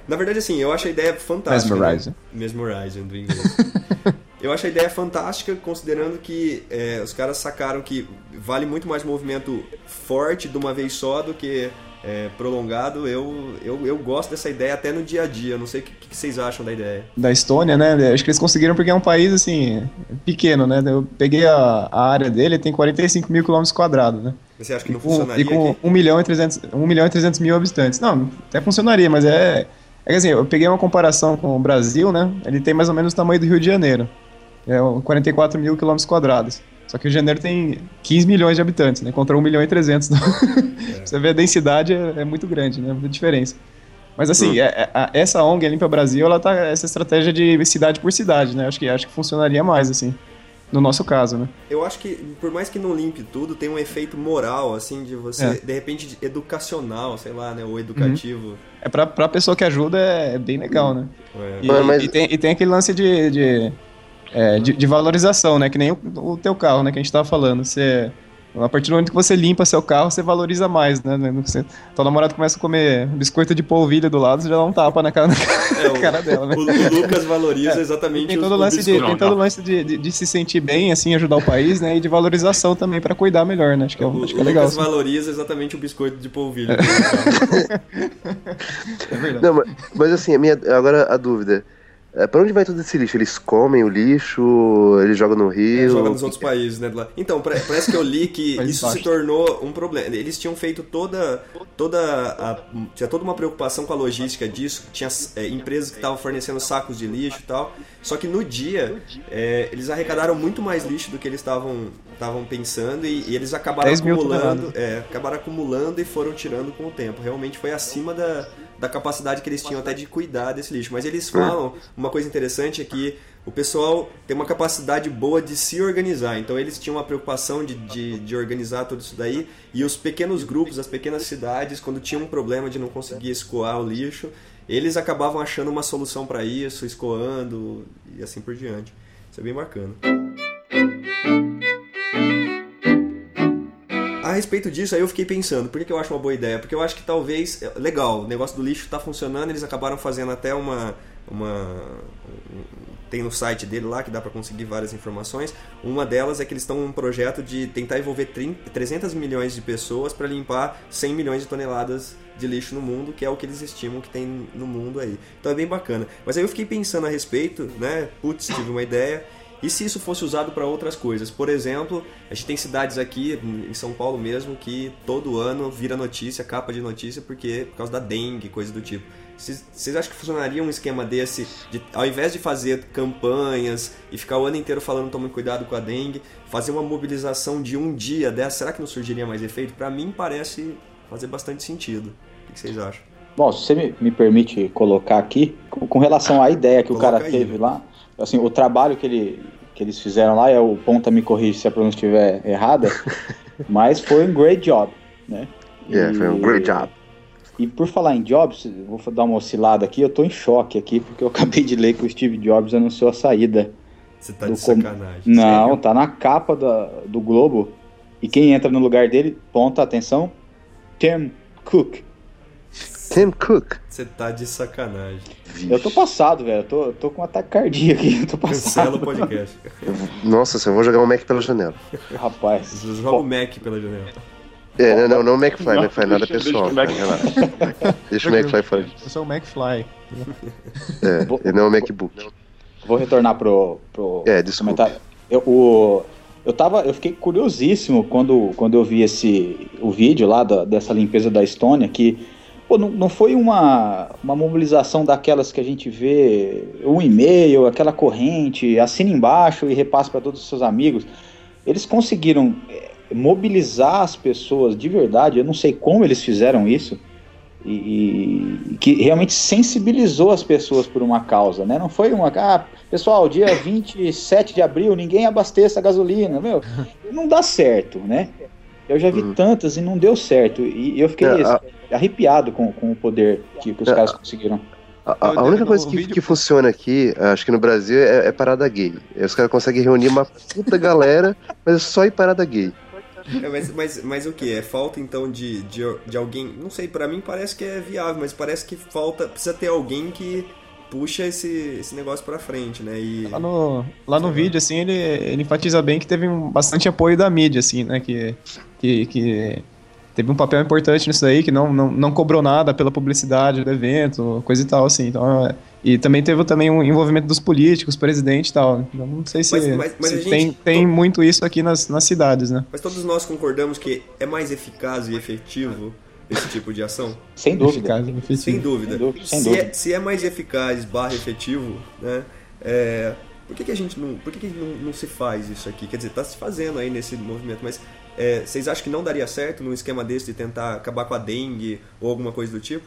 Na verdade, assim, eu acho a ideia fantástica. Mesmerizing. Né? Mesmerizing, do inglês. *laughs* eu acho a ideia fantástica, considerando que é, os caras sacaram que vale muito mais movimento forte de uma vez só do que é, prolongado. Eu, eu, eu gosto dessa ideia até no dia a dia. Não sei o que, que vocês acham da ideia. Da Estônia, né? Acho que eles conseguiram porque é um país, assim, pequeno, né? Eu peguei a, a área dele, tem 45 mil quilômetros quadrados, né? Você acha que não Com- funcionaria e com aqui? 1 milhão, e 300, 1 milhão e 300 mil habitantes. Não, até funcionaria, mas é... É que assim, eu peguei uma comparação com o Brasil, né? Ele tem mais ou menos o tamanho do Rio de Janeiro. É um 44 mil quilômetros quadrados. Só que o Rio de Janeiro tem 15 milhões de habitantes, né? Contra 1 milhão e 300. *laughs* Você vê a densidade é, é muito grande, né? Muita diferença. Mas assim, é- é- a- essa ONG, a Limpa Brasil, ela tá essa estratégia de cidade por cidade, né? Acho que, acho que funcionaria mais, assim. No nosso caso, né? Eu acho que, por mais que não limpe tudo, tem um efeito moral, assim, de você, É. de repente, de- educacional, sei lá, né? Ou educativo. É pra, pra pessoa que ajuda é bem legal, né? É. E, mas- e tem, e tem aquele lance de, de, é, de, de, valorização, né? Que nem o, o, teu carro, né? Que a gente tava falando. Você, a partir do momento que você limpa seu carro, você valoriza mais, né? Você, tua namorada começa a comer biscoito de polvilho do lado, você já dá um tapa na cara, *laughs* na é, cara dela, né? O, o Lucas valoriza é, exatamente tem todo o lance, de, tem todo o lance de, de, de, se sentir bem, assim, ajudar o país, né? E de valorização também para cuidar melhor, né? Acho que é, o, acho que é legal. O Lucas assim. valoriza exatamente o biscoito de polvilho. É, *laughs* *laughs* é verdade. Não, mas, mas assim, a minha, agora a dúvida... É, pra onde vai todo esse lixo? Eles comem o lixo, eles jogam no rio? É, jogam nos outros países, né? Então, parece que eu li que *laughs* isso se tornou um problema. Eles tinham feito toda. toda a, tinha toda uma preocupação com a logística disso. Tinha é, empresas que estavam fornecendo sacos de lixo e tal. Só que no dia, é, eles arrecadaram muito mais lixo do que eles estavam pensando e, e, eles acabaram acumulando. É, acabaram acumulando e foram tirando com o tempo. Realmente foi acima da da capacidade que eles tinham até de cuidar desse lixo. Mas eles falam, uma coisa interessante é que o pessoal tem uma capacidade boa de se organizar. Então eles tinham uma preocupação de, de, de, organizar tudo isso daí. E os pequenos grupos, as pequenas cidades, quando tinham um problema de não conseguir escoar o lixo, eles acabavam achando uma solução para isso, escoando e assim por diante. Isso é bem bacana. A respeito disso, aí eu fiquei pensando, por que, que eu acho uma boa ideia? Porque eu acho que talvez, é, legal, o negócio do lixo está funcionando, eles acabaram fazendo até uma, uma tem no site dele lá que dá para conseguir várias informações. Uma delas é que eles estão um projeto de tentar envolver 30, 300 milhões de pessoas para limpar 100 milhões de toneladas de lixo no mundo, que é o que eles estimam que tem no mundo aí. Então é bem bacana. Mas aí eu fiquei pensando a respeito, né? Putz, tive uma ideia e se isso fosse usado para outras coisas? Por exemplo, a gente tem cidades aqui, em São Paulo mesmo, que todo ano vira notícia, capa de notícia, porque por causa da dengue, coisa do tipo. Vocês acham que funcionaria um esquema desse, de, ao invés de fazer campanhas e ficar o ano inteiro falando tome cuidado com a dengue, fazer uma mobilização de um dia dessa, será que não surgiria mais efeito? Para mim parece fazer bastante sentido. O que vocês acham? Bom, se você me, me permite colocar aqui, com, com relação à ideia que Coloca o cara aí, teve lá, assim, o trabalho que, ele, que eles fizeram lá, é o Ponta me corrige se a pronúncia estiver errada, *laughs* mas foi um great job, né? É, yeah, foi um great job. E por falar em Jobs, vou dar uma oscilada aqui, eu tô em choque aqui, porque eu *laughs* acabei de ler que o Steve Jobs anunciou a saída. Você tá de sacanagem. Não, sério? tá na capa da, do Globo. E quem entra no lugar dele, ponta atenção, Tim Cook. Tim Cook. Você tá de sacanagem. Vixe. Eu tô passado, velho. Eu tô, eu tô com um ataque cardíaco aqui. Eu tô passado. Cancela o podcast. Nossa, eu vou jogar um Mac pela janela. Rapaz. Joga o Mac pela janela. É, não, não, não o McFly, não, McFly nada pessoal. Deixa, Mac... deixa o McFly fazer. Eu sou o McFly. É, vou, e não o MacBook. Vou retornar pro, pro é, desculpa. comentário. Eu, o, eu, tava, eu fiquei curiosíssimo quando, quando eu vi esse, o vídeo lá da, dessa limpeza da Estônia, que Pô, não, não foi uma, uma mobilização daquelas que a gente vê, um e-mail, aquela corrente, assina embaixo e repasse para todos os seus amigos. Eles conseguiram é, mobilizar as pessoas de verdade, eu não sei como eles fizeram isso, e, e, que realmente sensibilizou as pessoas por uma causa, né? Não foi uma, ah, pessoal, dia 27 de abril, ninguém abasteça a gasolina, meu, *laughs* não dá certo, né? Eu já vi uhum. tantas e não deu certo, e eu fiquei... É, a arrepiado com, com o poder que, que os é, caras conseguiram. A, a, única coisa que, vídeo... que funciona aqui, acho que no Brasil, é, é parada gay. Os caras conseguem reunir uma puta galera, *laughs* mas é só ir parada gay. É, mas, mas, mas o que? É falta então de, de, de alguém. Não sei, para mim parece que é viável, mas parece que falta. Precisa ter alguém que puxa esse, esse negócio pra frente, né? E... Lá no, lá no vídeo, assim, ele, ele enfatiza bem que teve um, bastante apoio da mídia, assim, né? Que, que, que teve um papel importante nisso aí, que não, não, não cobrou nada pela publicidade do evento, coisa e tal, assim. Então, é, e também teve também um envolvimento dos políticos, presidente e tal. Então, não sei se, mas, mas, mas se tem, gente, tem muito isso aqui nas, nas cidades, né? Mas todos nós concordamos que é mais eficaz e efetivo esse tipo de ação? Sem dúvida. Eficaz, Sem dúvida. Sem dúvida. Sem dúvida. Se, é, se é mais eficaz barra efetivo, né? É, por que, que a gente não. Por que, que não, não se faz isso aqui? Quer dizer, está se fazendo aí nesse movimento, mas é, vocês acham que não daria certo num esquema desse de tentar acabar com a dengue ou alguma coisa do tipo?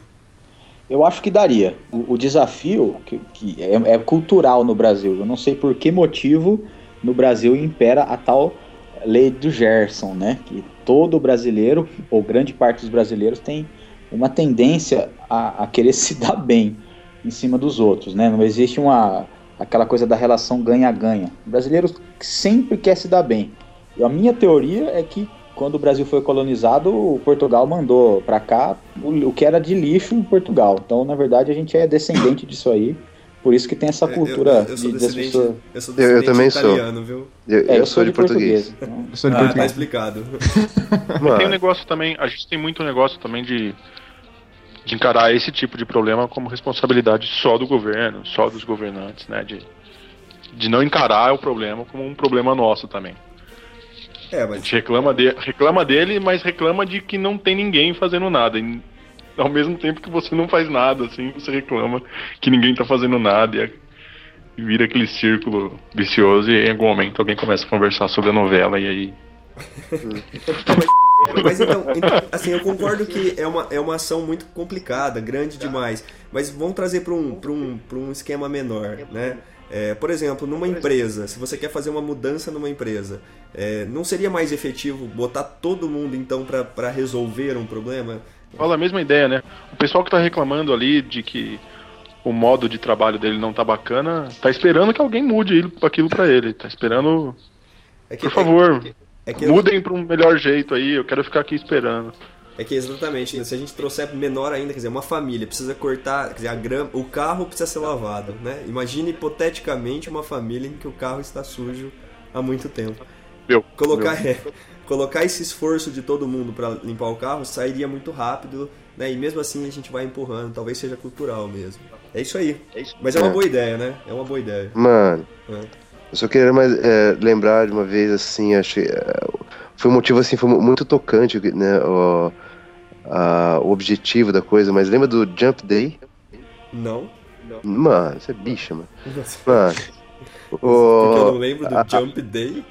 Eu acho que daria. O, o desafio que, que é, é, cultural no Brasil. Eu não sei por que motivo no Brasil impera a tal lei do Gerson, né? Que todo brasileiro, ou grande parte dos brasileiros, tem uma tendência a, a querer *laughs* se dar bem em cima dos outros, né? Não existe uma aquela coisa da relação ganha-ganha. O brasileiro sempre quer se dar bem. E a minha teoria é que quando o Brasil foi colonizado, o Portugal mandou para cá o, o, que era de lixo em Portugal. Então, na verdade, a gente é descendente disso aí. Por isso que tem essa cultura eu, eu, eu de, das pessoas. Eu, sou eu, eu também italiano, sou. Viu? Eu, É, eu, sou, de português. português. então. Eu sou de Ah, tá Portugal. explicado. E tem um negócio também, a gente tem muito negócio também de, de encarar esse tipo de problema como responsabilidade só do governo, só dos governantes, né? De, de não encarar o problema como um problema nosso também. É, A mas gente reclama, de, reclama dele, mas reclama de que não tem ninguém fazendo nada. E, ao mesmo tempo que você não faz nada, assim, você reclama que ninguém tá fazendo nada. E, é- e vira aquele círculo vicioso e em algum momento alguém começa a conversar sobre a novela e aí. *laughs* Mas então, então, assim, eu concordo que é uma, é uma ação muito complicada, grande demais. Mas vamos trazer para um, pra um, pra um esquema menor, né? É, por exemplo, numa empresa, se você quer fazer uma mudança numa empresa, é, não seria mais efetivo botar todo mundo então para resolver um problema? Fala a mesma ideia, né? O pessoal que tá reclamando ali de que o modo de trabalho dele não tá bacana, tá esperando que alguém mude aquilo pra ele. Tá esperando, É que, por favor, é, que, mudem pra um melhor jeito aí, eu quero ficar aqui esperando. é que exatamente, se a gente trouxer menor ainda, quer dizer, uma família precisa cortar, quer dizer, a grama, o carro precisa ser lavado, né? Imagine hipoteticamente uma família em que o carro está sujo há muito tempo. Meu, Colocar, é, *laughs* colocar esse esforço de todo mundo para limpar o carro sairia muito rápido, né? E mesmo assim a gente vai empurrando, talvez seja cultural mesmo. É isso aí. Mas é uma É. boa ideia, né? É uma boa ideia. Mano, É. eu só queria mais é, lembrar de uma vez assim, achei. é, foi um motivo assim, foi mu- muito tocante, né? O, a- o objetivo da coisa, mas lembra do Jump Day? Não? Mano, isso é bicha, mano. *laughs* Porque Mano. eu não O, lembro do a- Jump Day.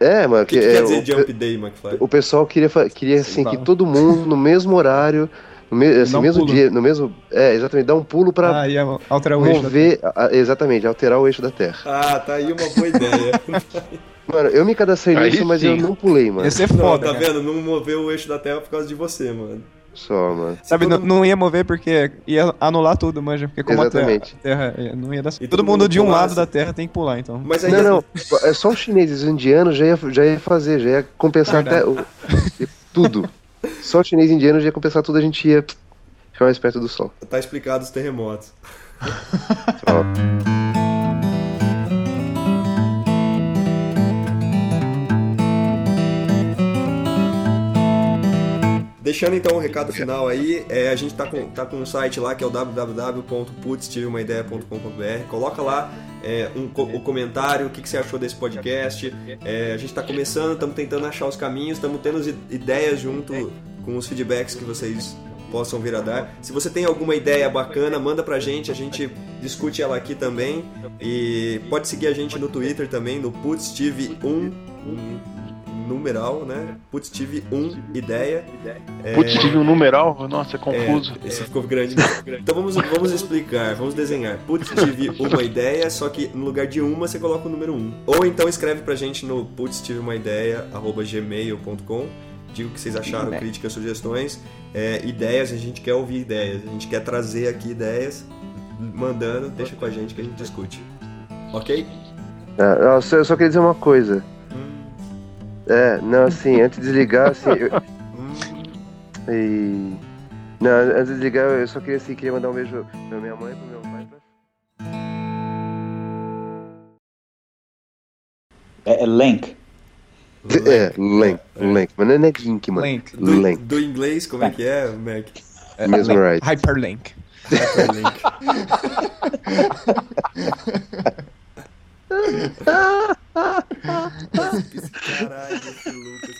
É, mano, O que, que é, quer dizer o, Jump Day, McFly? o pessoal queria, queria assim, lá. que todo mundo no mesmo horário, no me, assim, um mesmo pulo. dia, no mesmo. É, exatamente, dar um pulo pra Ah, ia alterar o eixo. da- mover. a- exatamente, alterar o eixo da Terra. Ah, tá aí uma boa ideia. *laughs* Mano, eu me cadastrei nisso, mas eu não pulei, mano. Ser Não, foda, tá cara. vendo? Não moveu o eixo da Terra por causa de você, mano. Só, mano. Sabe, todo não, não ia mover porque ia anular tudo, manja. Porque como a Terra, Exatamente. a Terra eh, não ia dar E Todo, todo mundo mundo de um lado da Terra tem que pular, então. Mas aí Não, não, é só os chineses, os indianos já ia, já ia fazer, já ia compensar até o, tudo. Só o chinês e indiano já ia compensar tudo, a gente ia ficar mais perto do sol. tá explicado os terremotos. Só. *laughs* Deixando então o recado final aí, é, a gente tá com, tá com um site lá que é o www.putstiveumaidea.com.br. Coloca lá é, um, o comentário, o que, que você achou desse podcast. É, a gente tá começando, estamos tentando achar os caminhos, estamos tendo ideias junto com os feedbacks que vocês possam vir a dar. Se você tem alguma ideia bacana, manda pra gente, a gente discute ela aqui também. E pode seguir a gente no Twitter também, no PutsTV1, um numeral, né? PutsTV1 ideia. É, Putz, tive um numeral? Nossa, é confuso. é, esse ficou grande. Então vamos, vamos explicar, vamos desenhar. Putz, tive uma ideia, só que no lugar de uma você coloca o número 1. Ou então escreve pra gente no putz, tive uma ideia, arroba gmail.com. Diga o que vocês acharam, Ideia. críticas, sugestões. É, ideias, a gente quer ouvir ideias. A gente quer trazer aqui ideias. Mandando, deixa com a gente que a gente discute. Ok? Só, eu só queria dizer uma coisa. É, não, assim, antes de desligar, assim. Eu, e... Não, antes de desligar, eu só queria, assim, queria mandar um beijo pra minha mãe, pro meu pai. Pra... É, é Lank. É, Lank, Lank, mas não é Link, mano. Link. Do, Lank, do inglês, como é que é, Mac? É, mesmo link. right. Hyperlink. Hyperlink. *laughs* *laughs* *laughs* Caralho, Lucas que não